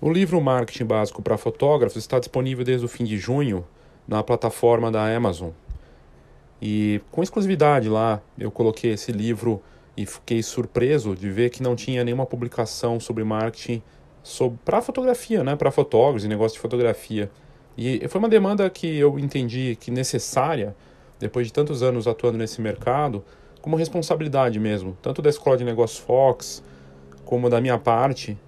O livro Marketing Básico para Fotógrafos está disponível desde o fim de junho na plataforma da Amazon. E com exclusividade lá, eu coloquei esse livro e fiquei surpreso de ver que não tinha nenhuma publicação sobre marketing para fotografia, né, para fotógrafos e negócio de fotografia. E foi uma demanda que eu entendi que necessária, depois de tantos anos atuando nesse mercado, como responsabilidade mesmo, tanto da Escola de Negócios Fox, como da minha parte,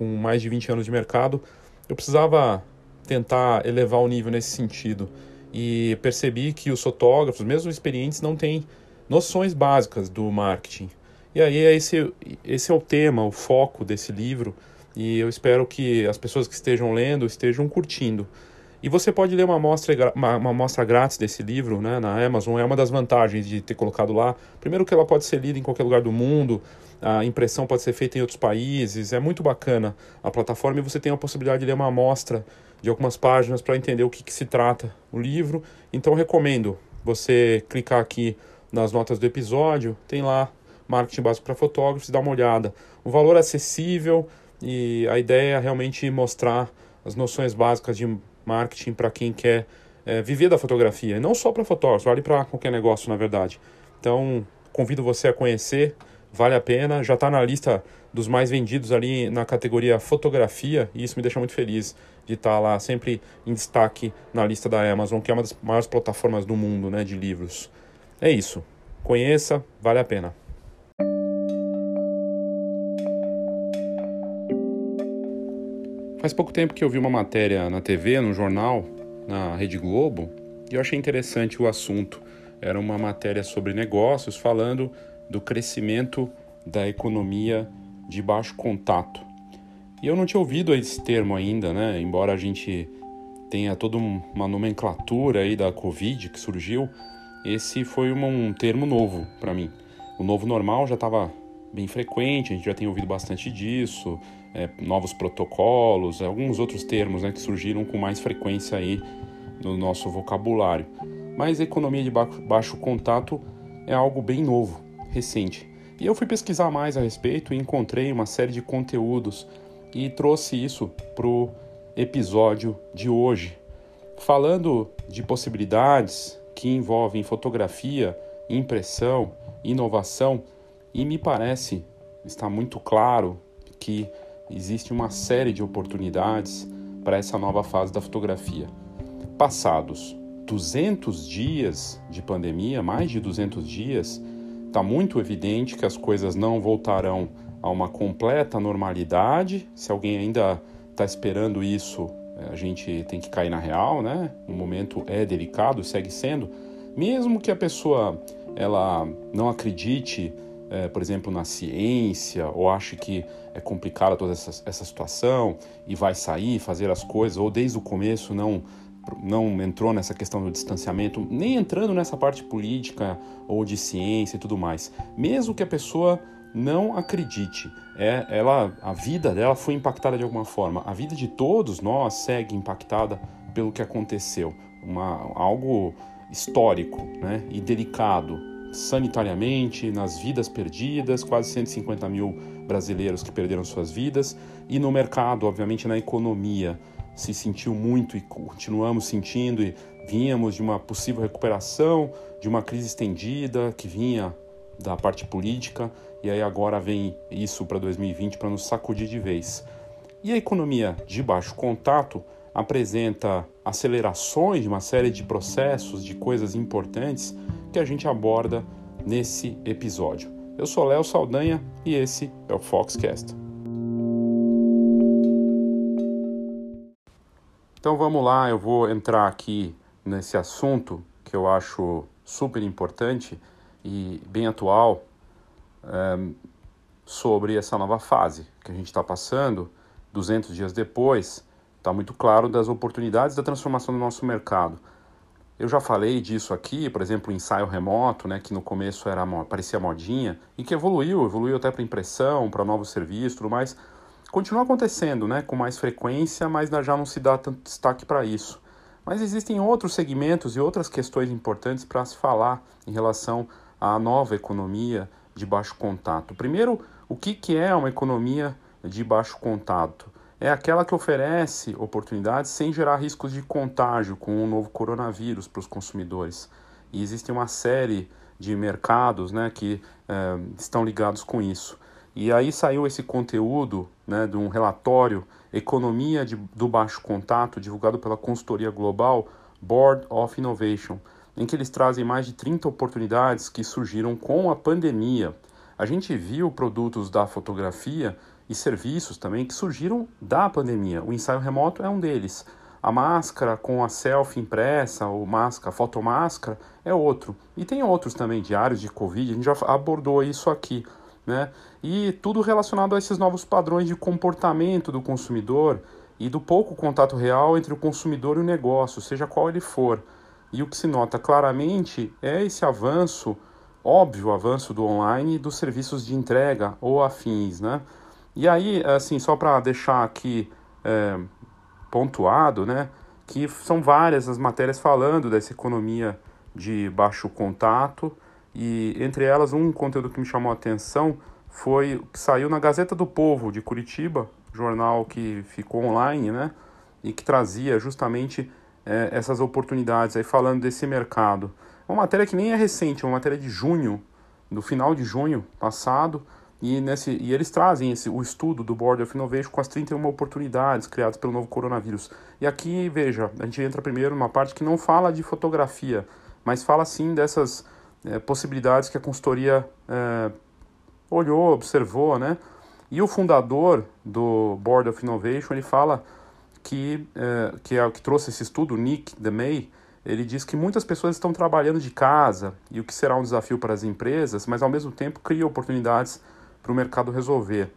com mais de 20 anos de mercado, eu precisava tentar elevar o nível nesse sentido. E percebi que os fotógrafos, mesmo experientes, não têm noções básicas do marketing. E aí esse, esse é o tema, o foco desse livro, e eu espero que as pessoas que estejam lendo estejam curtindo. E você pode ler uma amostra, uma, uma amostra grátis desse livro né, na Amazon, é uma das vantagens de ter colocado lá. Primeiro que ela pode ser lida em qualquer lugar do mundo, a impressão pode ser feita em outros países, é muito bacana a plataforma e você tem a possibilidade de ler uma amostra de algumas páginas para entender o que, que se trata o livro. Então recomendo você clicar aqui nas notas do episódio, tem lá marketing básico para fotógrafos, dá uma olhada. O valor é acessível e a ideia é realmente mostrar as noções básicas de marketing para quem quer é, viver da fotografia. E não só para fotógrafos, vale para qualquer negócio, na verdade. Então, convido você a conhecer, vale a pena. Já está na lista dos mais vendidos ali na categoria fotografia, e isso me deixa muito feliz de estar tá lá sempre em destaque na lista da Amazon, que é uma das maiores plataformas do mundo né, de livros. É isso. Conheça, vale a pena. Faz pouco tempo que eu vi uma matéria na TV, no jornal, na Rede Globo, e eu achei interessante o assunto. Era uma matéria sobre negócios falando do crescimento da economia de baixo contato. E eu não tinha ouvido esse termo ainda, né? Embora a gente tenha toda uma nomenclatura aí da Covid que surgiu, esse foi um termo novo para mim. O novo normal já estava bem frequente, a gente já tem ouvido bastante disso, é, novos protocolos, alguns outros termos né, que surgiram com mais frequência aí no nosso vocabulário. Mas economia de baixo contato é algo bem novo, recente. E eu fui pesquisar mais a respeito e encontrei uma série de conteúdos e trouxe isso para o episódio de hoje, falando de possibilidades que envolvem fotografia, impressão, inovação, e me parece está muito claro que existe uma série de oportunidades para essa nova fase da fotografia. Passados 200 dias de pandemia, mais de 200 dias, está muito evidente que as coisas não voltarão a uma completa normalidade. Se alguém ainda está esperando isso, a gente tem que cair na real, né? O momento é delicado, segue sendo. Mesmo que a pessoa ela não acredite é, por exemplo, na ciência, ou acha que é complicada toda essa, essa situação e vai sair, fazer as coisas, ou desde o começo não não entrou nessa questão do distanciamento, nem entrando nessa parte política ou de ciência e tudo mais. Mesmo que a pessoa não acredite, é, ela, a vida dela foi impactada de alguma forma. A vida de todos nós segue impactada pelo que aconteceu, uma, algo histórico, né, e delicado, sanitariamente, nas vidas perdidas, quase 150 mil brasileiros que perderam suas vidas, e no mercado, obviamente, na economia, se sentiu muito e continuamos sentindo, e vínhamos de uma possível recuperação, de uma crise estendida que vinha da parte política, e aí agora vem isso para 2020 para nos sacudir de vez. E a economia de baixo contato apresenta acelerações de uma série de processos, de coisas importantes que a gente aborda nesse episódio. Eu sou Léo Saldanha e esse é o Foxcast. Então vamos lá, eu vou entrar aqui nesse assunto que eu acho super importante e bem atual um, sobre essa nova fase que a gente está passando. 200 dias depois, está muito claro das oportunidades da transformação do nosso mercado. Eu já falei disso aqui, por exemplo, o ensaio remoto, né, que no começo era parecia modinha e que evoluiu, evoluiu até para impressão, para novos serviços, tudo mais. Continua acontecendo, né, com mais frequência, mas já não se dá tanto destaque para isso. Mas existem outros segmentos e outras questões importantes para se falar em relação à nova economia de baixo contato. Primeiro, o que, que é uma economia de baixo contato? é aquela que oferece oportunidades sem gerar riscos de contágio com o novo coronavírus para os consumidores. E existe uma série de mercados né, que é, estão ligados com isso. E aí saiu esse conteúdo né, de um relatório Economia de, do Baixo Contato, divulgado pela consultoria global Board of Innovation, em que eles trazem mais de 30 oportunidades que surgiram com a pandemia. A gente viu produtos da fotografia e serviços também que surgiram da pandemia. O ensaio remoto é um deles. A máscara com a selfie impressa, ou máscara, fotomáscara, é outro. E tem outros também, diários de Covid, a gente já abordou isso aqui. Né? E tudo relacionado a esses novos padrões de comportamento do consumidor e do pouco contato real entre o consumidor e o negócio, seja qual ele for. E o que se nota claramente é esse avanço, óbvio avanço do online dos serviços de entrega ou afins. Né? E aí, assim, só para deixar aqui é, pontuado, né, que são várias as matérias falando dessa economia de baixo contato e entre elas um conteúdo que me chamou a atenção foi o que saiu na Gazeta do Povo de Curitiba, jornal que ficou online, né, e que trazia justamente é, essas oportunidades aí falando desse mercado. Uma matéria que nem é recente, é uma matéria de junho, do final de junho passado, e, nesse, e eles trazem esse, o estudo do Board of Innovation com as 31 oportunidades criadas pelo novo coronavírus. E aqui, veja, a gente entra primeiro numa parte que não fala de fotografia, mas fala sim dessas é, possibilidades que a consultoria é, olhou, observou, né? E o fundador do Board of Innovation, ele fala que, é, que é o que trouxe esse estudo, Nick DeMay, ele diz que muitas pessoas estão trabalhando de casa e o que será um desafio para as empresas, mas ao mesmo tempo cria oportunidades para o mercado resolver.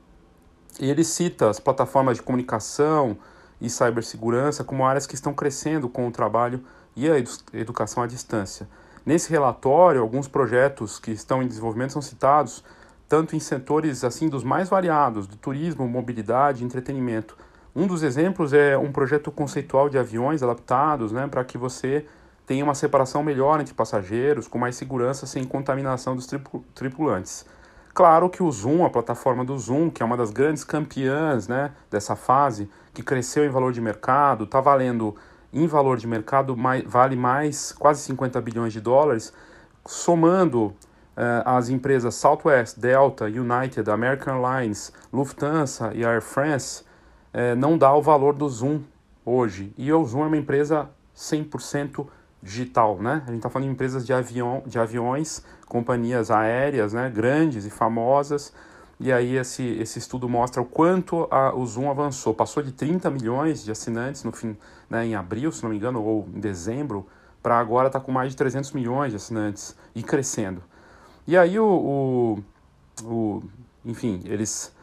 E ele cita as plataformas de comunicação e cibersegurança como áreas que estão crescendo com o trabalho e a educação à distância. Nesse relatório, alguns projetos que estão em desenvolvimento são citados tanto em setores assim dos mais variados, do turismo, mobilidade, entretenimento. Um dos exemplos é um projeto conceitual de aviões adaptados, né, para que você tenha uma separação melhor entre passageiros, com mais segurança, sem contaminação dos tripulantes. Claro que o Zoom, a plataforma do Zoom, que é uma das grandes campeãs né, dessa fase, que cresceu em valor de mercado, está valendo em valor de mercado, mais, vale mais quase 50 bilhões de dólares, somando uh, as empresas Southwest, Delta, United, American Airlines, Lufthansa e Air France, uh, não dá o valor do Zoom hoje. E o Zoom é uma empresa 100% digital, né? A gente está falando de empresas de, avião, de aviões companhias aéreas né, grandes e famosas. E aí esse, esse estudo mostra o quanto a, o Zoom avançou. Passou de 30 milhões de assinantes no fim, né, em abril, se não me engano, ou em dezembro, para agora estar tá com mais de 300 milhões de assinantes e crescendo. E aí o, o, o enfim, eles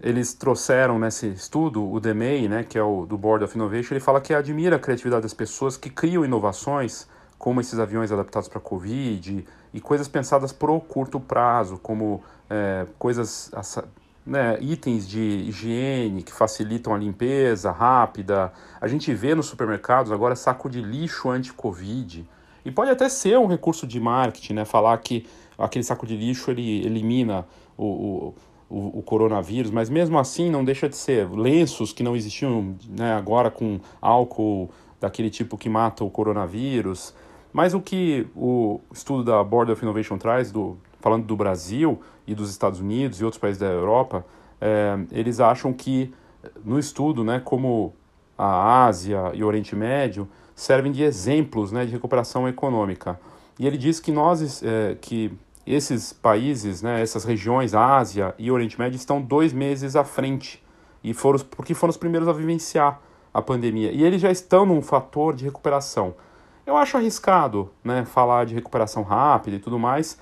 eles trouxeram nesse estudo o DMEI, né, que é o do Board of Innovation, ele fala que admira a criatividade das pessoas que criam inovações, como esses aviões adaptados para a Covid, e coisas pensadas para o curto prazo, como é, coisas, né, itens de higiene que facilitam a limpeza rápida. A gente vê nos supermercados agora saco de lixo anti-Covid. E pode até ser um recurso de marketing, né? Falar que aquele saco de lixo ele elimina o, o, o, coronavírus, mas mesmo assim não deixa de ser. Lenços que não existiam né, agora com álcool daquele tipo que mata o coronavírus. Mas o que o estudo da Board of Innovation traz, do, falando do Brasil e dos Estados Unidos e outros países da Europa, é, eles acham que no estudo, né, como a Ásia e o Oriente Médio servem de exemplos né, de recuperação econômica. E ele diz que nós, é, que esses países, né, essas regiões, Ásia e Oriente Médio, estão dois meses à frente e foram porque foram os primeiros a vivenciar a pandemia. E eles já estão num fator de recuperação. Eu acho arriscado né, falar de recuperação rápida e tudo mais,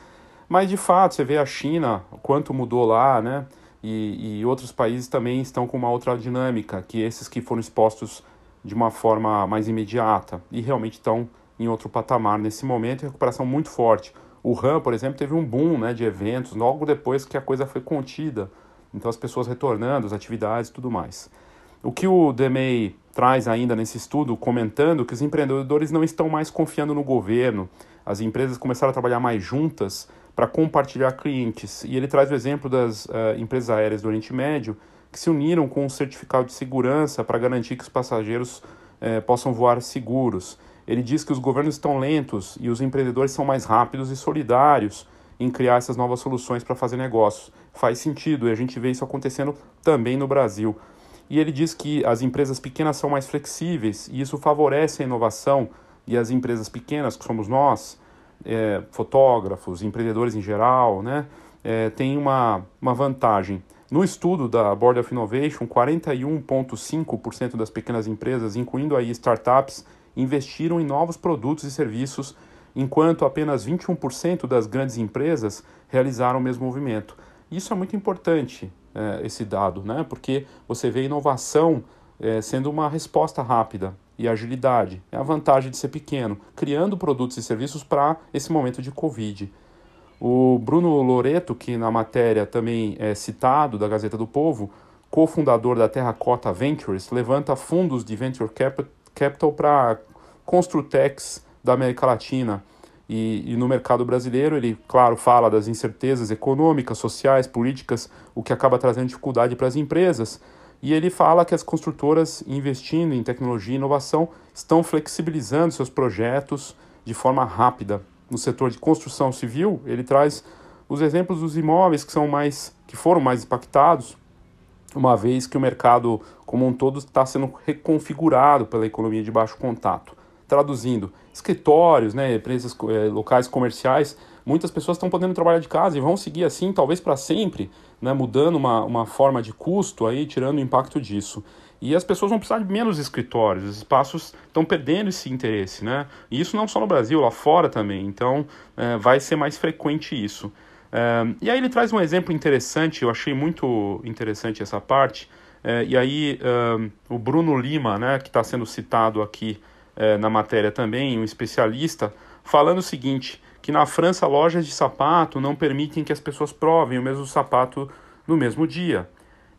mas de fato você vê a China, quanto mudou lá, né? E, e outros países também estão com uma outra dinâmica, que esses que foram expostos de uma forma mais imediata e realmente estão em outro patamar nesse momento, recuperação muito forte. O RAM, por exemplo, teve um boom né, de eventos logo depois que a coisa foi contida. Então as pessoas retornando, as atividades e tudo mais. O que o DMEI traz ainda nesse estudo, comentando que os empreendedores não estão mais confiando no governo, as empresas começaram a trabalhar mais juntas para compartilhar clientes. E ele traz o exemplo das uh, empresas aéreas do Oriente Médio, que se uniram com um certificado de segurança para garantir que os passageiros eh, possam voar seguros. Ele diz que os governos estão lentos e os empreendedores são mais rápidos e solidários em criar essas novas soluções para fazer negócios. Faz sentido e a gente vê isso acontecendo também no Brasil. E ele diz que as empresas pequenas são mais flexíveis e isso favorece a inovação e as empresas pequenas, que somos nós, é, fotógrafos, empreendedores em geral, né, é, tem uma, uma vantagem. No estudo da Board of Innovation, 41,5% das pequenas empresas, incluindo aí startups, investiram em novos produtos e serviços, enquanto apenas 21% das grandes empresas realizaram o mesmo movimento. Isso é muito importante, é, esse dado, né? porque você vê inovação é, sendo uma resposta rápida e agilidade. É a vantagem de ser pequeno, criando produtos e serviços para esse momento de Covid. O Bruno Loreto, que na matéria também é citado da Gazeta do Povo, cofundador da Terracota Ventures, levanta fundos de venture capital para construtex da América Latina. E, e, no mercado brasileiro, ele, claro, fala das incertezas econômicas, sociais, políticas, o que acaba trazendo dificuldade para as empresas. E ele fala que as construtoras investindo em tecnologia e inovação estão flexibilizando seus projetos de forma rápida. No setor de construção civil, ele traz os exemplos dos imóveis que são mais que foram mais impactados, uma vez que o mercado como um todo está sendo reconfigurado pela economia de baixo contato. Traduzindo, escritórios, né, empresas, eh, locais comerciais, muitas pessoas estão podendo trabalhar de casa e vão seguir assim, talvez para sempre, né, mudando uma, uma forma de custo, aí, tirando o impacto disso. E as pessoas vão precisar de menos escritórios, os espaços estão perdendo esse interesse. Né? E isso não só no Brasil, lá fora também. Então é, vai ser mais frequente isso. É, e aí ele traz um exemplo interessante, eu achei muito interessante essa parte. É, e aí é, o Bruno Lima, né, que está sendo citado aqui é, na matéria também, um especialista, falando o seguinte, que na França lojas de sapato não permitem que as pessoas provem o mesmo sapato no mesmo dia.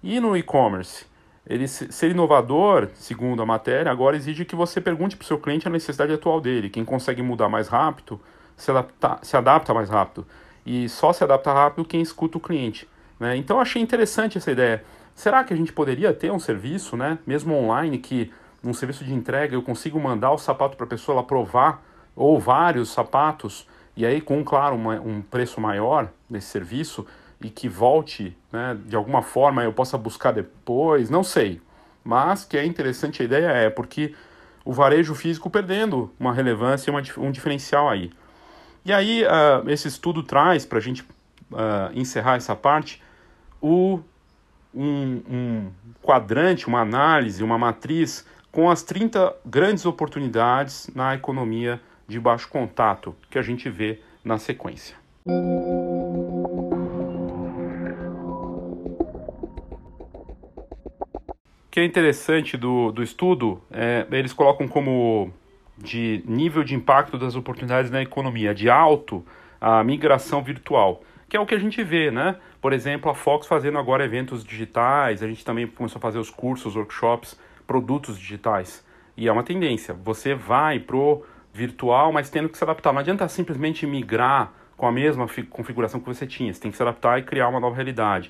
E no e-commerce? Ele ser inovador, segundo a matéria, agora exige que você pergunte para o seu cliente a necessidade atual dele. Quem consegue mudar mais rápido se adapta, se adapta mais rápido. E só se adapta rápido quem escuta o cliente. Né? Então achei interessante essa ideia. Será que a gente poderia ter um serviço, né, mesmo online, que num serviço de entrega eu consigo mandar o sapato para a pessoa ela provar, ou vários sapatos, e aí com, claro, uma, um preço maior desse serviço, e que volte, né, de alguma forma eu possa buscar depois, não sei. Mas que é interessante a ideia é porque o varejo físico perdendo uma relevância e um diferencial aí. E aí uh, esse estudo traz, para a gente uh, encerrar essa parte, o, um, um quadrante, uma análise, uma matriz com as 30 grandes oportunidades na economia de baixo contato que a gente vê na sequência. O que é interessante do, do estudo, é, eles colocam como de nível de impacto das oportunidades na economia, de alto a migração virtual, que é o que a gente vê, né? Por exemplo, a Fox fazendo agora eventos digitais, a gente também começou a fazer os cursos, workshops produtos digitais. E é uma tendência. Você vai pro virtual, mas tendo que se adaptar. Não adianta simplesmente migrar com a mesma configuração que você tinha. Você tem que se adaptar e criar uma nova realidade.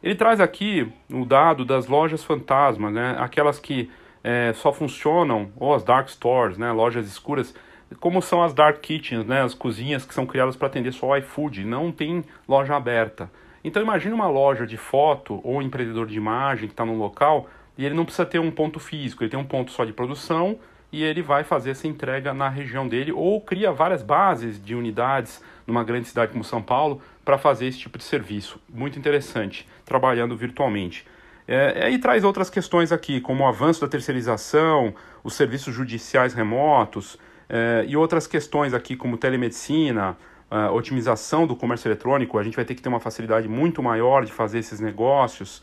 Ele traz aqui o dado das lojas fantasmas, né? aquelas que é, só funcionam, ou as dark stores, né? lojas escuras, como são as dark kitchens, né? as cozinhas que são criadas para atender só o iFood, não tem loja aberta. Então imagine uma loja de foto ou um empreendedor de imagem que está no local e ele não precisa ter um ponto físico, ele tem um ponto só de produção e ele vai fazer essa entrega na região dele ou cria várias bases de unidades numa grande cidade como São Paulo para fazer esse tipo de serviço. Muito interessante, trabalhando virtualmente. É, e traz outras questões aqui, como o avanço da terceirização, os serviços judiciais remotos é, e outras questões aqui, como telemedicina, otimização do comércio eletrônico. A gente vai ter que ter uma facilidade muito maior de fazer esses negócios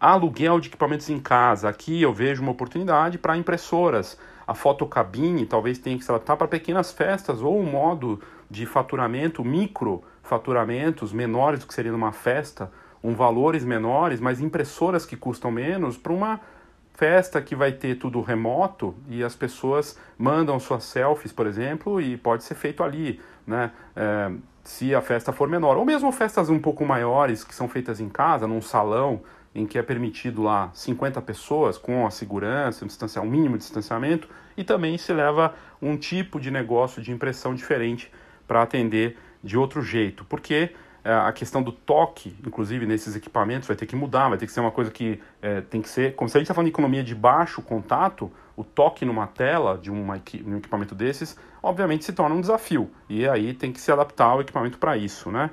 aluguel de equipamentos em casa. Aqui eu vejo uma oportunidade para impressoras. A fotocabine talvez tenha que se adaptar para pequenas festas ou um modo de faturamento, micro faturamentos menores do que seria numa festa, um valores menores, mas impressoras que custam menos para uma festa que vai ter tudo remoto e as pessoas mandam suas selfies, por exemplo, e pode ser feito ali, né? É, se a festa for menor, ou mesmo festas um pouco maiores que são feitas em casa, num salão, em que é permitido lá 50 pessoas com a segurança, um, um mínimo de distanciamento, e também se leva um tipo de negócio de impressão diferente para atender de outro jeito, porque é, a questão do toque, inclusive nesses equipamentos, vai ter que mudar, vai ter que ser uma coisa que é, tem que ser, como se a gente está falando de economia de baixo contato, o toque numa tela de um equipamento desses, obviamente se torna um desafio, e aí tem que se adaptar o equipamento para isso, né?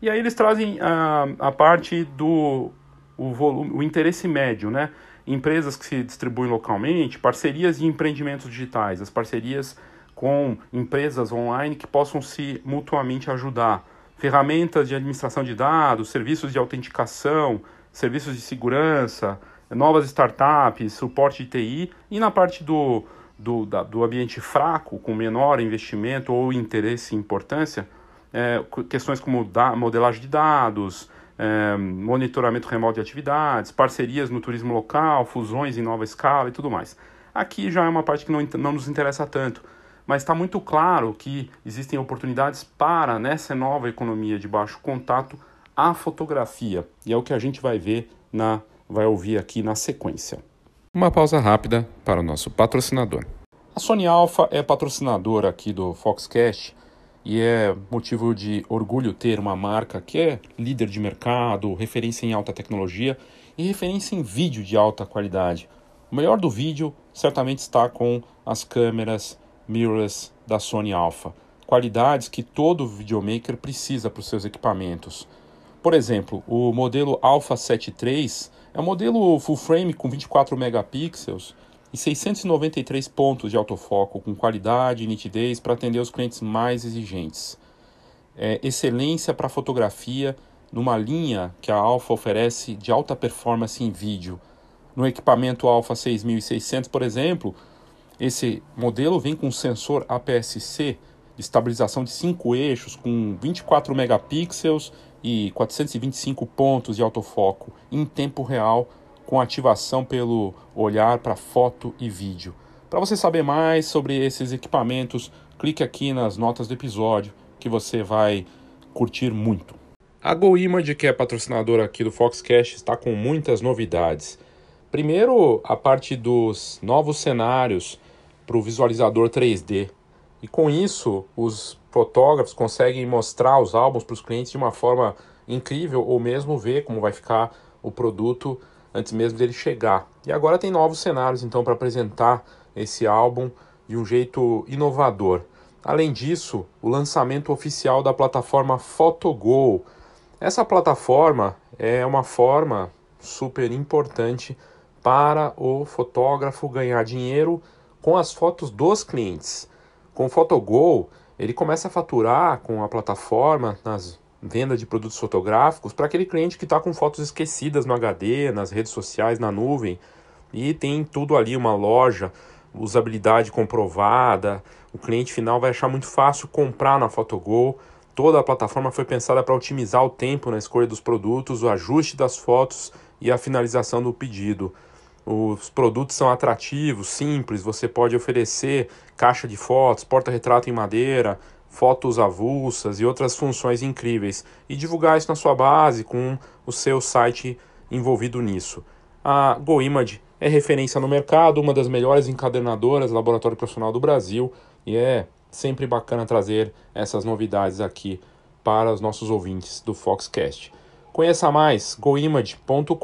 E aí eles trazem a, a parte do o, volume, o interesse médio, né? Empresas que se distribuem localmente, parcerias de empreendimentos digitais, as parcerias com empresas online que possam se mutuamente ajudar ferramentas de administração de dados, serviços de autenticação, serviços de segurança, novas startups, suporte de TI e na parte do, do, da, do ambiente fraco, com menor investimento ou interesse e importância, é, questões como da, modelagem de dados, é, monitoramento remoto de atividades, parcerias no turismo local, fusões em nova escala e tudo mais. Aqui já é uma parte que não, não nos interessa tanto, mas está muito claro que existem oportunidades para, nessa nova economia de baixo contato, a fotografia. E é o que a gente vai ver na vai ouvir aqui na sequência. Uma pausa rápida para o nosso patrocinador. A Sony Alpha é patrocinadora aqui do Foxcast e é motivo de orgulho ter uma marca que é líder de mercado, referência em alta tecnologia e referência em vídeo de alta qualidade. O melhor do vídeo certamente está com as câmeras mirrorless da Sony Alpha, qualidades que todo videomaker precisa para os seus equipamentos. Por exemplo, o modelo Alpha 7 III é um modelo full frame com 24 megapixels e 693 pontos de autofoco com qualidade e nitidez para atender os clientes mais exigentes. É excelência para fotografia numa linha que a Alpha oferece de alta performance em vídeo. No equipamento Alpha 6600, por exemplo, esse modelo vem com sensor APS-C de estabilização de 5 eixos com 24 megapixels e 425 pontos de autofoco em tempo real com ativação pelo olhar para foto e vídeo. Para você saber mais sobre esses equipamentos, clique aqui nas notas do episódio que você vai curtir muito. A GoImage, que é patrocinadora aqui do Foxcast, está com muitas novidades. Primeiro, a parte dos novos cenários para o visualizador 3D. E com isso, os fotógrafos conseguem mostrar os álbuns para os clientes de uma forma incrível ou mesmo ver como vai ficar o produto antes mesmo dele chegar. E agora tem novos cenários então para apresentar esse álbum de um jeito inovador. Além disso, o lançamento oficial da plataforma PhotoGo. Essa plataforma é uma forma super importante para o fotógrafo ganhar dinheiro com as fotos dos clientes. Com o PhotoGo, ele começa a faturar com a plataforma nas vendas de produtos fotográficos para aquele cliente que está com fotos esquecidas no HD, nas redes sociais, na nuvem. E tem tudo ali, uma loja, usabilidade comprovada. O cliente final vai achar muito fácil comprar na PhotoGo. Toda a plataforma foi pensada para otimizar o tempo na escolha dos produtos, o ajuste das fotos e a finalização do pedido. Os produtos são atrativos, simples, você pode oferecer caixa de fotos, porta-retrato em madeira, fotos avulsas e outras funções incríveis e divulgar isso na sua base com o seu site envolvido nisso. A GoImage é referência no mercado, uma das melhores encadernadoras laboratório profissional do Brasil e é sempre bacana trazer essas novidades aqui para os nossos ouvintes do Foxcast. Conheça mais goimage.com.br.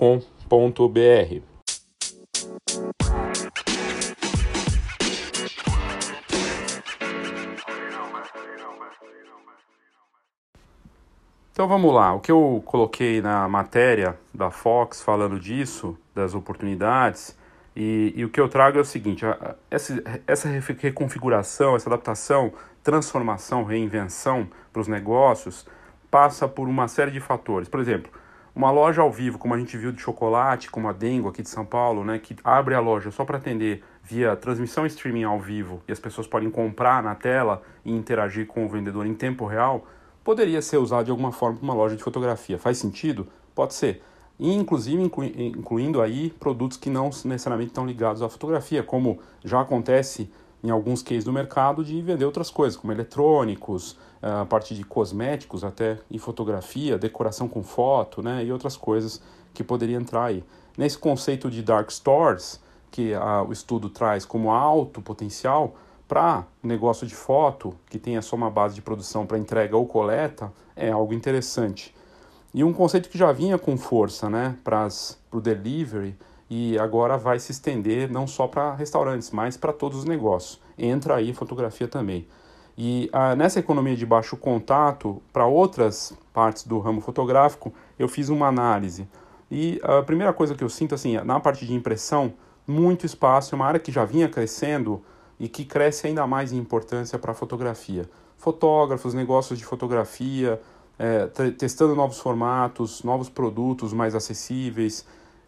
Então vamos lá, o que eu coloquei na matéria da Fox falando disso, das oportunidades, e, e o que eu trago é o seguinte: essa, essa reconfiguração, essa adaptação, transformação, reinvenção para os negócios passa por uma série de fatores. Por exemplo, uma loja ao vivo, como a gente viu de chocolate, como a Dengo aqui de São Paulo, né, que abre a loja só para atender via transmissão streaming ao vivo e as pessoas podem comprar na tela e interagir com o vendedor em tempo real poderia ser usado de alguma forma para uma loja de fotografia. Faz sentido? Pode ser. E, inclusive inclu incluindo aí produtos que não necessariamente estão ligados à fotografia, como já acontece em alguns cases do mercado de vender outras coisas, como eletrônicos, a parte de cosméticos até e fotografia, decoração com foto, né, e outras coisas que poderia entrar aí. Nesse conceito de dark stores, que a, o estudo traz como alto potencial, para negócio de foto, que tenha só uma base de produção para entrega ou coleta, é algo interessante. E um conceito que já vinha com força né, para o delivery e agora vai se estender não só para restaurantes, mas para todos os negócios. Entra aí fotografia também. E ah, nessa economia de baixo contato, para outras partes do ramo fotográfico, eu fiz uma análise. E a primeira coisa que eu sinto, assim, na parte de impressão, muito espaço, é uma área que já vinha crescendo e que cresce ainda mais em importância para a fotografia. Fotógrafos, negócios de fotografia, é, testando novos formatos, novos produtos mais acessíveis,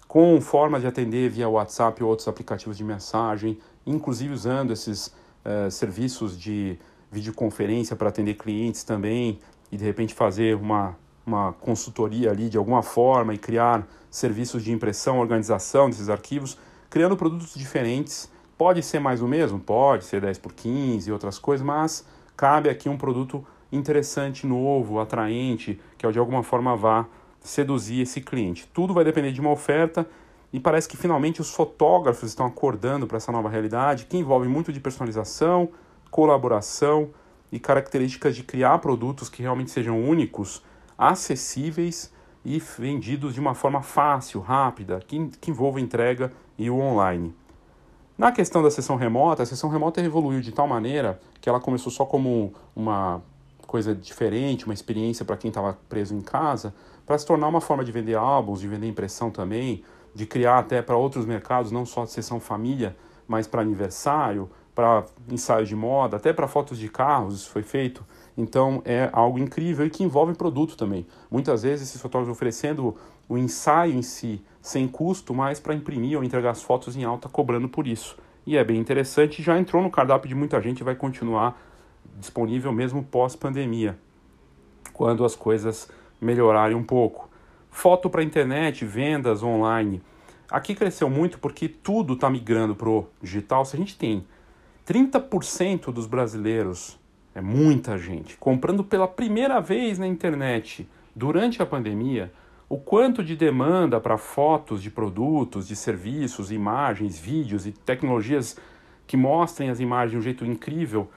com formas de atender via WhatsApp ou outros aplicativos de mensagem, inclusive usando esses é, serviços de videoconferência para atender clientes também e de repente fazer uma, uma consultoria ali de alguma forma e criar serviços de impressão, organização desses arquivos, criando produtos diferentes. Pode ser mais o mesmo? Pode ser 10 por 15 e outras coisas, mas cabe aqui um produto interessante, novo, atraente, que de alguma forma vá seduzir esse cliente. Tudo vai depender de uma oferta e parece que finalmente os fotógrafos estão acordando para essa nova realidade, que envolve muito de personalização, colaboração e características de criar produtos que realmente sejam únicos, acessíveis e vendidos de uma forma fácil, rápida, que, que envolva entrega e o online. Na questão da sessão remota, a sessão remota evoluiu de tal maneira que ela começou só como uma coisa diferente, uma experiência para quem estava preso em casa, para se tornar uma forma de vender álbuns, de vender impressão também, de criar até para outros mercados, não só sessão família, mas para aniversário, para ensaio de moda, até para fotos de carros, isso foi feito. Então é algo incrível e que envolve produto também. Muitas vezes esses fotógrafos oferecendo o ensaio em si sem custo, mas para imprimir ou entregar as fotos em alta cobrando por isso. E é bem interessante, já entrou no cardápio de muita gente e vai continuar disponível mesmo pós-pandemia, quando as coisas melhorarem um pouco. Foto para internet, vendas online. Aqui cresceu muito porque tudo está migrando para o digital. Se a gente tem 30% dos brasileiros, é muita gente, comprando pela primeira vez na internet durante a pandemia, o quanto de demanda para fotos de produtos, de serviços, imagens, vídeos e tecnologias que mostrem as imagens de um jeito incrível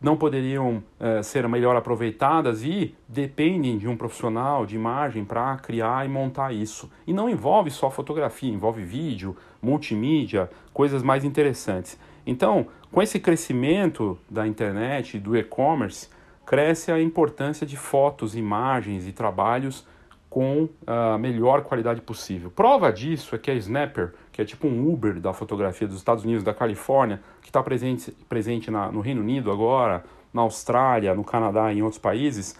não poderiam uh, ser melhor aproveitadas e dependem de um profissional de imagem para criar e montar isso. E não envolve só fotografia, envolve vídeo, multimídia, coisas mais interessantes. Então, com esse crescimento da internet, do e-commerce, cresce a importância de fotos, imagens e trabalhos com a melhor qualidade possível. Prova disso é que a Snapper, que é tipo um Uber da fotografia dos Estados Unidos, da Califórnia, que está presente, presente na, no Reino Unido agora, na Austrália, no Canadá e em outros países,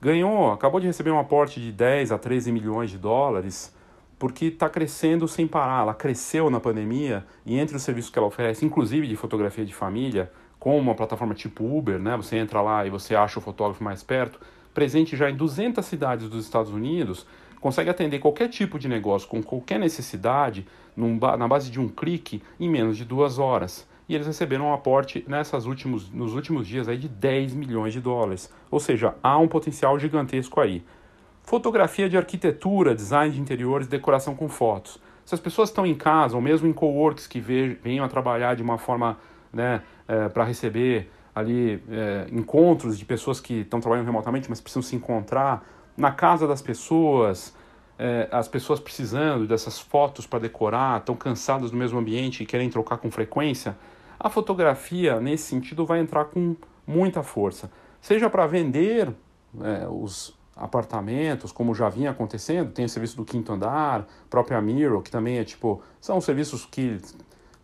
ganhou, acabou de receber um aporte de 10 a 13 milhões de dólares, porque está crescendo sem parar. Ela cresceu na pandemia e entre os serviços que ela oferece, inclusive de fotografia de família, como uma plataforma tipo Uber, né? Você entra lá e você acha o fotógrafo mais perto presente já em 200 cidades dos Estados Unidos, consegue atender qualquer tipo de negócio com qualquer necessidade num, na base de um clique em menos de duas horas. E eles receberam um aporte nessas últimos, nos últimos dias aí de 10 milhões de dólares. Ou seja, há um potencial gigantesco aí. Fotografia de arquitetura, design de interiores, decoração com fotos. Se as pessoas estão em casa ou mesmo em coworks que venham a trabalhar de uma forma né, é, para receber ali é, encontros de pessoas que estão trabalhando remotamente, mas precisam se encontrar na casa das pessoas, é, as pessoas precisando dessas fotos para decorar, estão cansadas do mesmo ambiente e querem trocar com frequência, a fotografia, nesse sentido, vai entrar com muita força. Seja para vender é, os apartamentos, como já vinha acontecendo, tem o serviço do quinto andar, própria Miro, que também é tipo, são serviços que,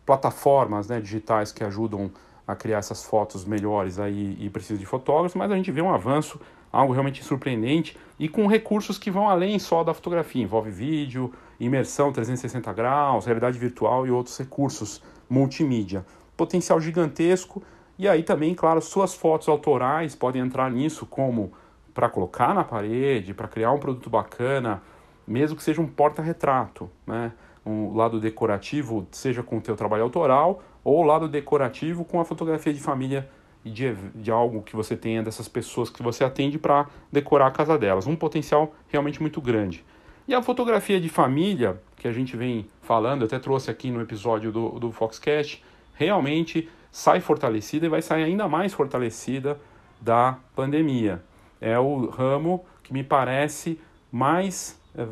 plataformas né, digitais que ajudam a criar essas fotos melhores aí e precisa de fotógrafos, mas a gente vê um avanço, algo realmente surpreendente e com recursos que vão além só da fotografia, envolve vídeo, imersão 360 graus, realidade virtual e outros recursos multimídia. Potencial gigantesco e aí também, claro, suas fotos autorais podem entrar nisso como para colocar na parede, para criar um produto bacana, mesmo que seja um porta-retrato, né? um lado decorativo, seja com o teu trabalho autoral, ou lado decorativo com a fotografia de família e de, de algo que você tenha dessas pessoas que você atende para decorar a casa delas. Um potencial realmente muito grande. E a fotografia de família, que a gente vem falando, até trouxe aqui no episódio do, do Foxcast, realmente sai fortalecida e vai sair ainda mais fortalecida da pandemia. É o ramo que me parece mais, é,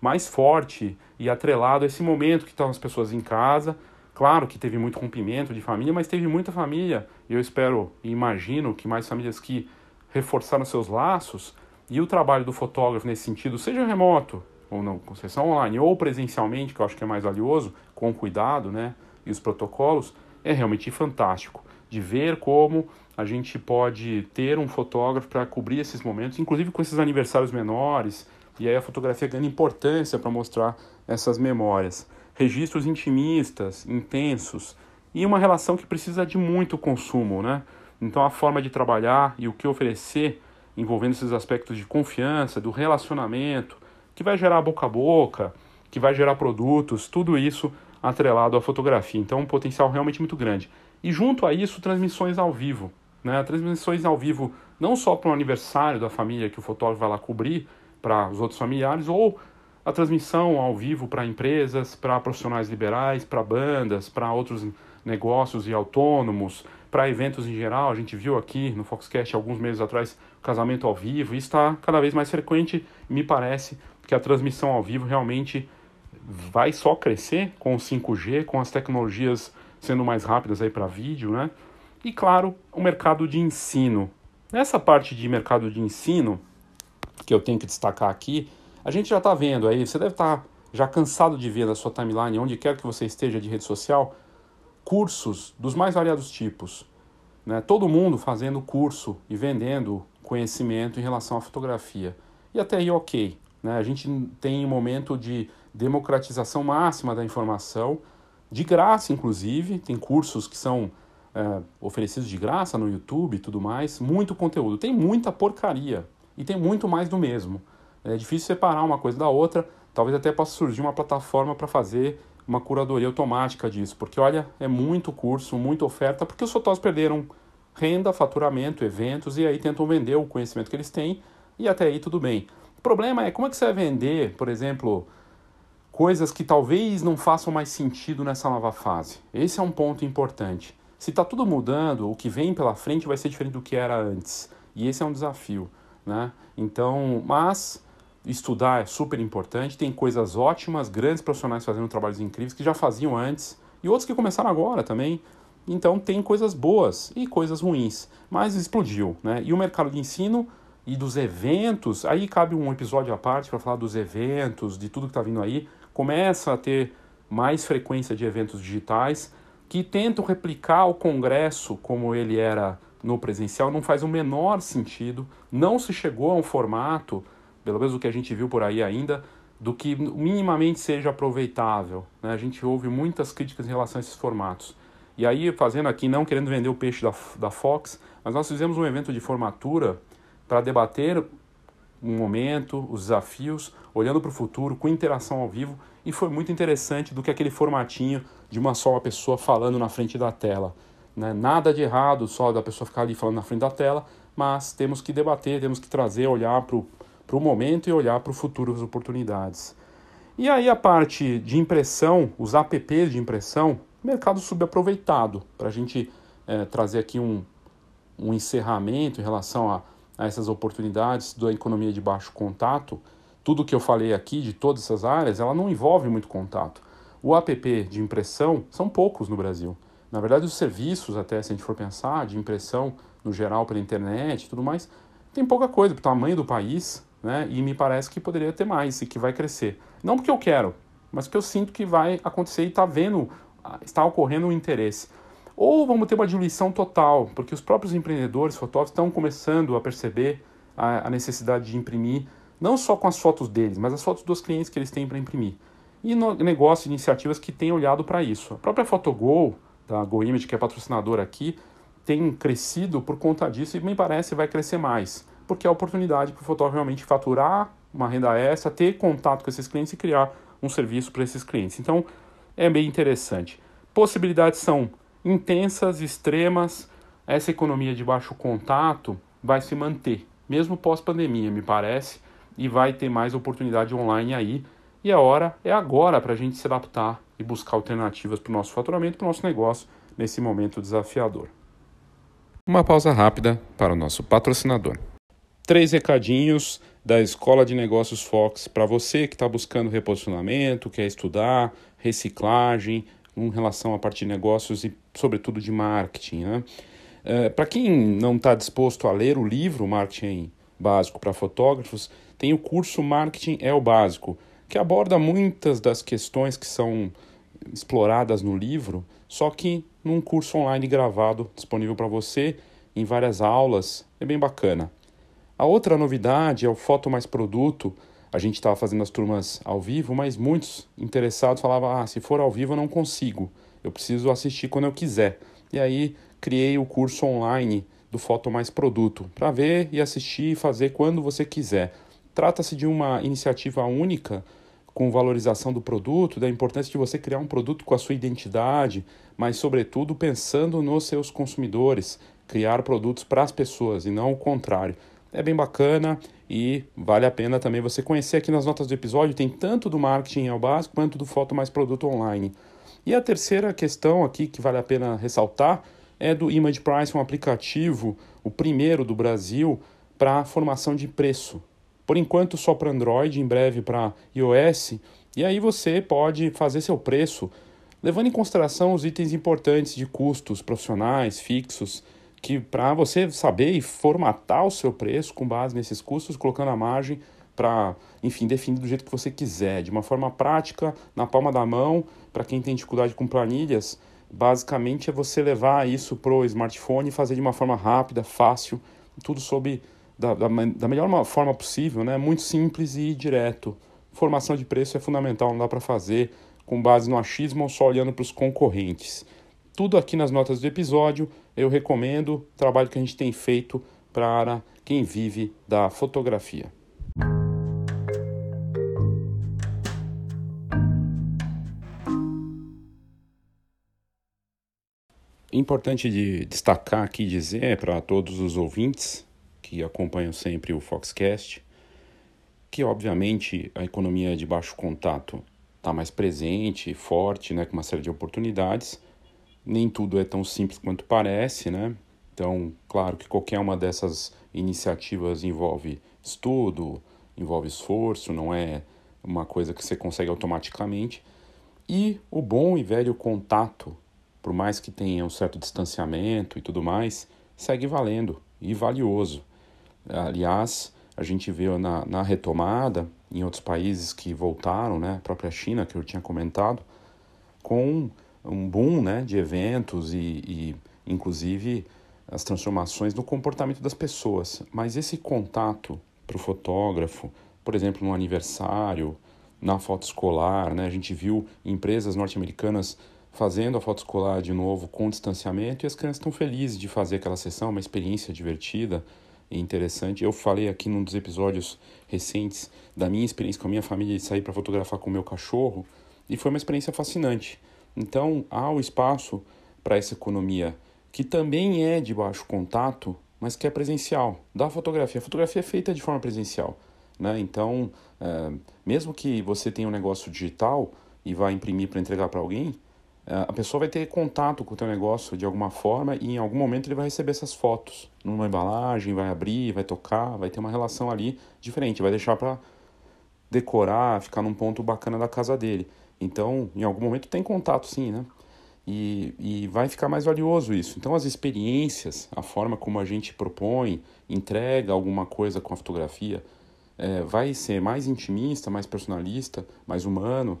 mais forte e atrelado a esse momento que estão as pessoas em casa. Claro que teve muito rompimento de família, mas teve muita família, eu espero e imagino que mais famílias que reforçaram seus laços, e o trabalho do fotógrafo nesse sentido, seja remoto, ou não, com sessão online, ou presencialmente, que eu acho que é mais valioso, com cuidado, né, e os protocolos, é realmente fantástico de ver como a gente pode ter um fotógrafo para cobrir esses momentos, inclusive com esses aniversários menores, e aí a fotografia ganha importância para mostrar essas memórias. Registros intimistas, intensos, e uma relação que precisa de muito consumo, né? Então a forma de trabalhar e o que oferecer, envolvendo esses aspectos de confiança, do relacionamento, que vai gerar boca a boca, que vai gerar produtos, tudo isso atrelado à fotografia. Então, um potencial realmente muito grande. E junto a isso, transmissões ao vivo. Né? Transmissões ao vivo não só para o aniversário da família que o fotógrafo vai lá cobrir para os outros familiares, ou a transmissão ao vivo para empresas, para profissionais liberais, para bandas, para outros negócios e autônomos, para eventos em geral. A gente viu aqui no Foxcast alguns meses atrás casamento ao vivo. Isso está cada vez mais frequente e me parece que a transmissão ao vivo realmente vai só crescer com o 5G, com as tecnologias sendo mais rápidas aí para vídeo, né? E claro, o mercado de ensino. Nessa parte de mercado de ensino, que eu tenho que destacar aqui, a gente já está vendo aí, você deve estar tá já cansado de ver na sua timeline, onde quer que você esteja de rede social, cursos dos mais variados tipos. Né? Todo mundo fazendo curso e vendendo conhecimento em relação à fotografia. E até aí, ok. Né? A gente tem um momento de democratização máxima da informação, de graça, inclusive. Tem cursos que são é, oferecidos de graça no YouTube e tudo mais. Muito conteúdo. Tem muita porcaria e tem muito mais do mesmo. É difícil separar uma coisa da outra. Talvez até possa surgir uma plataforma para fazer uma curadoria automática disso, porque olha, é muito curso, muita oferta, porque os fotógrafos perderam renda, faturamento, eventos e aí tentam vender o conhecimento que eles têm e até aí tudo bem. O problema é como é que você vai vender, por exemplo, coisas que talvez não façam mais sentido nessa nova fase. Esse é um ponto importante. Se está tudo mudando, o que vem pela frente vai ser diferente do que era antes. E esse é um desafio, né? Então, mas estudar é super importante, tem coisas ótimas, grandes profissionais fazendo trabalhos incríveis que já faziam antes e outros que começaram agora também. Então tem coisas boas e coisas ruins, mas explodiu, né? E o mercado de ensino e dos eventos, aí cabe um episódio à parte para falar dos eventos, de tudo que está vindo aí, começa a ter mais frequência de eventos digitais que tentam replicar o congresso como ele era no presencial, não faz o menor sentido, não se chegou a um formato pelo menos o que a gente viu por aí ainda, do que minimamente seja aproveitável. Né? A gente ouve muitas críticas em relação a esses formatos. E aí, fazendo aqui, não querendo vender o peixe da, da Fox, mas nós fizemos um evento de formatura para debater um momento, os desafios, olhando para o futuro, com interação ao vivo, e foi muito interessante do que aquele formatinho de uma só pessoa falando na frente da tela. Né? Nada de errado só da pessoa ficar ali falando na frente da tela, mas temos que debater, temos que trazer, olhar para o momento e olhar para o futuro as oportunidades. E aí a parte de impressão, os apps de impressão, mercado subaproveitado, para a gente é, trazer aqui um, um encerramento em relação a, a essas oportunidades da economia de baixo contato. Tudo que eu falei aqui de todas essas áreas, ela não envolve muito contato. O app de impressão são poucos no Brasil. Na verdade, os serviços, até se a gente for pensar, de impressão no geral pela internet e tudo mais, tem pouca coisa para o tamanho do país, né? E me parece que poderia ter mais e que vai crescer. Não porque eu quero, mas porque eu sinto que vai acontecer e está vendo, está ocorrendo um interesse. Ou vamos ter uma diluição total, porque os próprios empreendedores, fotógrafos, estão começando a perceber a, a necessidade de imprimir, não só com as fotos deles, mas as fotos dos clientes que eles têm para imprimir. E no, negócios, iniciativas que têm olhado para isso. A própria Photogol, da GoImage, que é patrocinadora aqui, tem crescido por conta disso e me parece vai crescer mais porque é a oportunidade para o fotógrafo realmente faturar uma renda extra, ter contato com esses clientes e criar um serviço para esses clientes. Então, é bem interessante. Possibilidades são intensas, extremas. Essa economia de baixo contato vai se manter, mesmo pós-pandemia, me parece. E vai ter mais oportunidade online aí. E a hora é agora para a gente se adaptar e buscar alternativas para o nosso faturamento, para o nosso negócio nesse momento desafiador. Uma pausa rápida para o nosso patrocinador. Três recadinhos da Escola de Negócios Fox para você que está buscando reposicionamento, quer estudar, reciclagem, em relação à parte de negócios e, sobretudo, de marketing. Né? É, para quem não está disposto a ler o livro Marketing Básico para Fotógrafos, tem o curso Marketing é o Básico, que aborda muitas das questões que são exploradas no livro, só que num curso online gravado disponível para você em várias aulas. É bem bacana. A outra novidade é o Foto Mais Produto. A gente estava fazendo as turmas ao vivo, mas muitos interessados falavam: ah, se for ao vivo eu não consigo, eu preciso assistir quando eu quiser. E aí criei o curso online do Foto Mais Produto para ver e assistir e fazer quando você quiser. Trata-se de uma iniciativa única com valorização do produto, da importância de você criar um produto com a sua identidade, mas, sobretudo, pensando nos seus consumidores, criar produtos para as pessoas e não o contrário. É bem bacana e vale a pena também você conhecer aqui nas notas do episódio, tem tanto do marketing ao básico quanto do foto mais produto online. E a terceira questão aqui que vale a pena ressaltar é do Image Price, um aplicativo, o primeiro do Brasil, para formação de preço. Por enquanto só para Android, em breve para iOS, e aí você pode fazer seu preço levando em consideração os itens importantes de custos profissionais, fixos, que para você saber e formatar o seu preço com base nesses custos, colocando a margem para, enfim, definir do jeito que você quiser, de uma forma prática, na palma da mão, para quem tem dificuldade com planilhas, basicamente é você levar isso para o smartphone e fazer de uma forma rápida, fácil, tudo sob da, da, da melhor forma possível, né? muito simples e direto. Formação de preço é fundamental, não dá para fazer com base no achismo ou só olhando para os concorrentes. Tudo aqui nas notas do episódio, eu recomendo o trabalho que a gente tem feito para quem vive da fotografia. Importante de destacar aqui dizer para todos os ouvintes que acompanham sempre o Foxcast, que obviamente a economia de baixo contato está mais presente, forte, né, com uma série de oportunidades. Nem tudo é tão simples quanto parece, né? Então, claro que qualquer uma dessas iniciativas envolve estudo, envolve esforço, não é uma coisa que você consegue automaticamente. E o bom e velho contato, por mais que tenha um certo distanciamento e tudo mais, segue valendo e valioso. Aliás, a gente viu na, na retomada em outros países que voltaram, né, a própria China, que eu tinha comentado, com um boom né, de eventos e, e inclusive, as transformações no comportamento das pessoas. Mas esse contato para o fotógrafo, por exemplo, no aniversário, na foto escolar, né, a gente viu empresas norte-americanas fazendo a foto escolar de novo com distanciamento e as crianças estão felizes de fazer aquela sessão, uma experiência divertida interessante. Eu falei aqui num dos episódios recentes da minha experiência com a minha família de sair para fotografar com o meu cachorro e foi uma experiência fascinante. Então, há o espaço para essa economia que também é de baixo contato, mas que é presencial, da fotografia. A fotografia é feita de forma presencial. Né? Então, é, mesmo que você tenha um negócio digital e vá imprimir para entregar para alguém, a pessoa vai ter contato com o teu negócio de alguma forma e em algum momento ele vai receber essas fotos numa embalagem, vai abrir, vai tocar, vai ter uma relação ali diferente, vai deixar para decorar, ficar num ponto bacana da casa dele. Então, em algum momento tem contato sim, né? E, e vai ficar mais valioso isso. Então, as experiências, a forma como a gente propõe, entrega alguma coisa com a fotografia, é, vai ser mais intimista, mais personalista, mais humano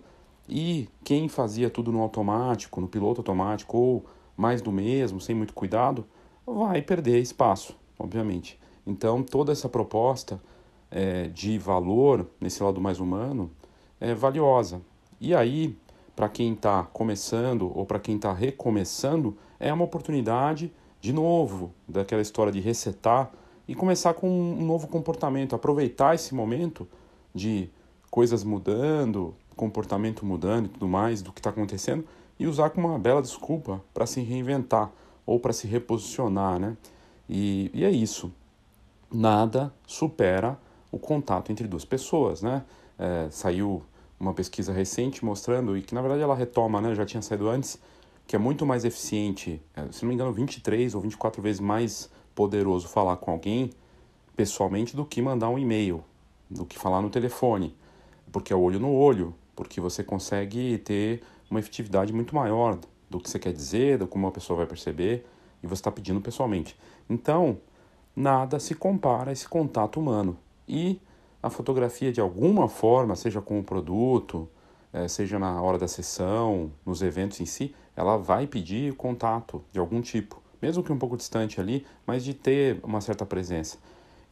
e quem fazia tudo no automático, no piloto automático ou mais do mesmo, sem muito cuidado, vai perder espaço, obviamente. Então, toda essa proposta é, de valor nesse lado mais humano é valiosa. E aí, para quem está começando ou para quem está recomeçando, é uma oportunidade, de novo, daquela história de resetar e começar com um novo comportamento, aproveitar esse momento de coisas mudando, comportamento mudando e tudo mais do que está acontecendo e usar como uma bela desculpa para se reinventar ou para se reposicionar, né? E, e é isso. Nada supera o contato entre duas pessoas, né? É, saiu uma pesquisa recente mostrando, e que na verdade ela retoma, né? Já tinha saído antes, que é muito mais eficiente, é, se não me engano, 23 ou 24 vezes mais poderoso falar com alguém pessoalmente do que mandar um e-mail, do que falar no telefone, porque é olho no olho, porque você consegue ter uma efetividade muito maior do que você quer dizer, do como a pessoa vai perceber, e você está pedindo pessoalmente. Então, nada se compara a esse contato humano. E a fotografia, de alguma forma, seja com o produto, eh, seja na hora da sessão, nos eventos em si, ela vai pedir contato de algum tipo, mesmo que um pouco distante ali, mas de ter uma certa presença.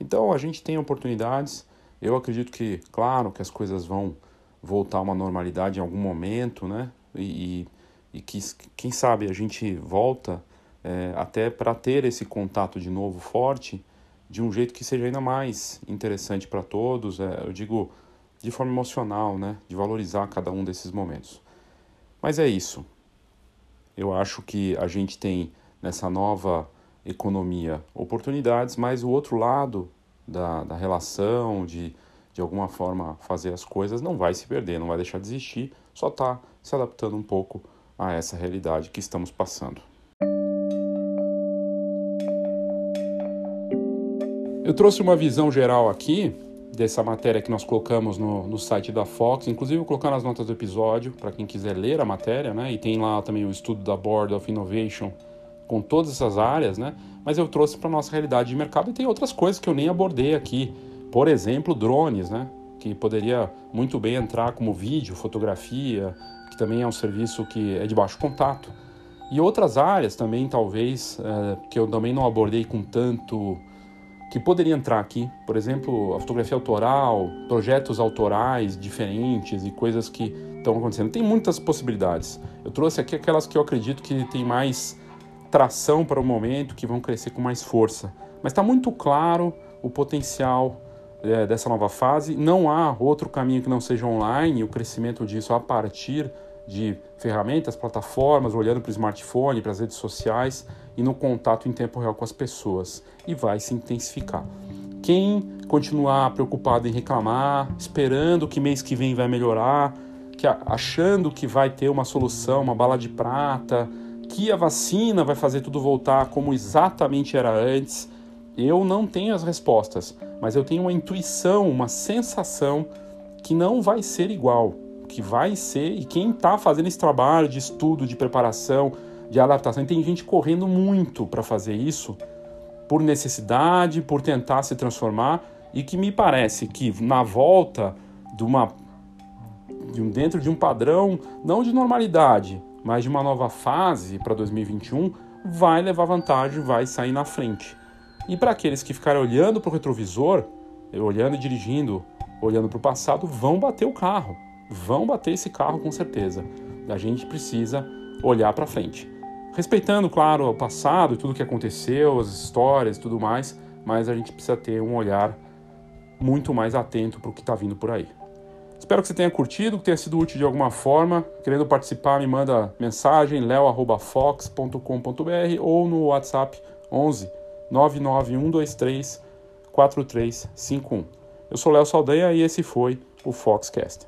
Então, a gente tem oportunidades. Eu acredito que, claro, que as coisas vão voltar a uma normalidade em algum momento, né? E, e que, quem sabe, a gente volta é, até para ter esse contato de novo forte de um jeito que seja ainda mais interessante para todos, é, eu digo de forma emocional, né, de valorizar cada um desses momentos. Mas é isso. Eu acho que a gente tem nessa nova economia oportunidades, mas o outro lado da, da relação, de de alguma forma fazer as coisas, não vai se perder, não vai deixar de existir, só está se adaptando um pouco a essa realidade que estamos passando. Eu trouxe uma visão geral aqui dessa matéria que nós colocamos no, no site da Fox, inclusive vou colocar nas notas do episódio para quem quiser ler a matéria, né? E tem lá também o estudo da Board of Innovation com todas essas áreas, né? Mas eu trouxe para nossa realidade de mercado e tem outras coisas que eu nem abordei aqui, por exemplo, drones, né? Que poderia muito bem entrar como vídeo, fotografia, que também é um serviço que é de baixo contato. E outras áreas também, talvez, é, que eu também não abordei com tanto que poderia entrar aqui, por exemplo, a fotografia autoral, projetos autorais diferentes e coisas que estão acontecendo. Tem muitas possibilidades. Eu trouxe aqui aquelas que eu acredito que tem mais tração para o momento, que vão crescer com mais força. Mas está muito claro o potencial é, dessa nova fase. Não há outro caminho que não seja online, o crescimento disso a partir de ferramentas, plataformas, olhando para o smartphone, para as redes sociais e no contato em tempo real com as pessoas. E vai se intensificar. Quem continuar preocupado em reclamar, esperando que mês que vem vai melhorar, que achando que vai ter uma solução, uma bala de prata, que a vacina vai fazer tudo voltar como exatamente era antes, eu não tenho as respostas, mas eu tenho uma intuição, uma sensação que não vai ser igual que vai ser, e quem está fazendo esse trabalho de estudo, de preparação, de adaptação, tem gente correndo muito para fazer isso, por necessidade, por tentar se transformar, e que me parece que na volta de uma de um, dentro de um padrão não de normalidade, mas de uma nova fase para 2021, vai levar vantagem, vai sair na frente. E para aqueles que ficarem olhando para o retrovisor, olhando e dirigindo, olhando para o passado, vão bater o carro vão bater esse carro com certeza. A gente precisa olhar para frente. Respeitando, claro, o passado tudo que aconteceu, as histórias e tudo mais, mas a gente precisa ter um olhar muito mais atento para o que está vindo por aí. Espero que você tenha curtido, que tenha sido útil de alguma forma. Querendo participar, me manda mensagem leo@fox.com.br ou no WhatsApp 11 99123 4351. Eu sou Léo Saldanha e esse foi o Foxcast.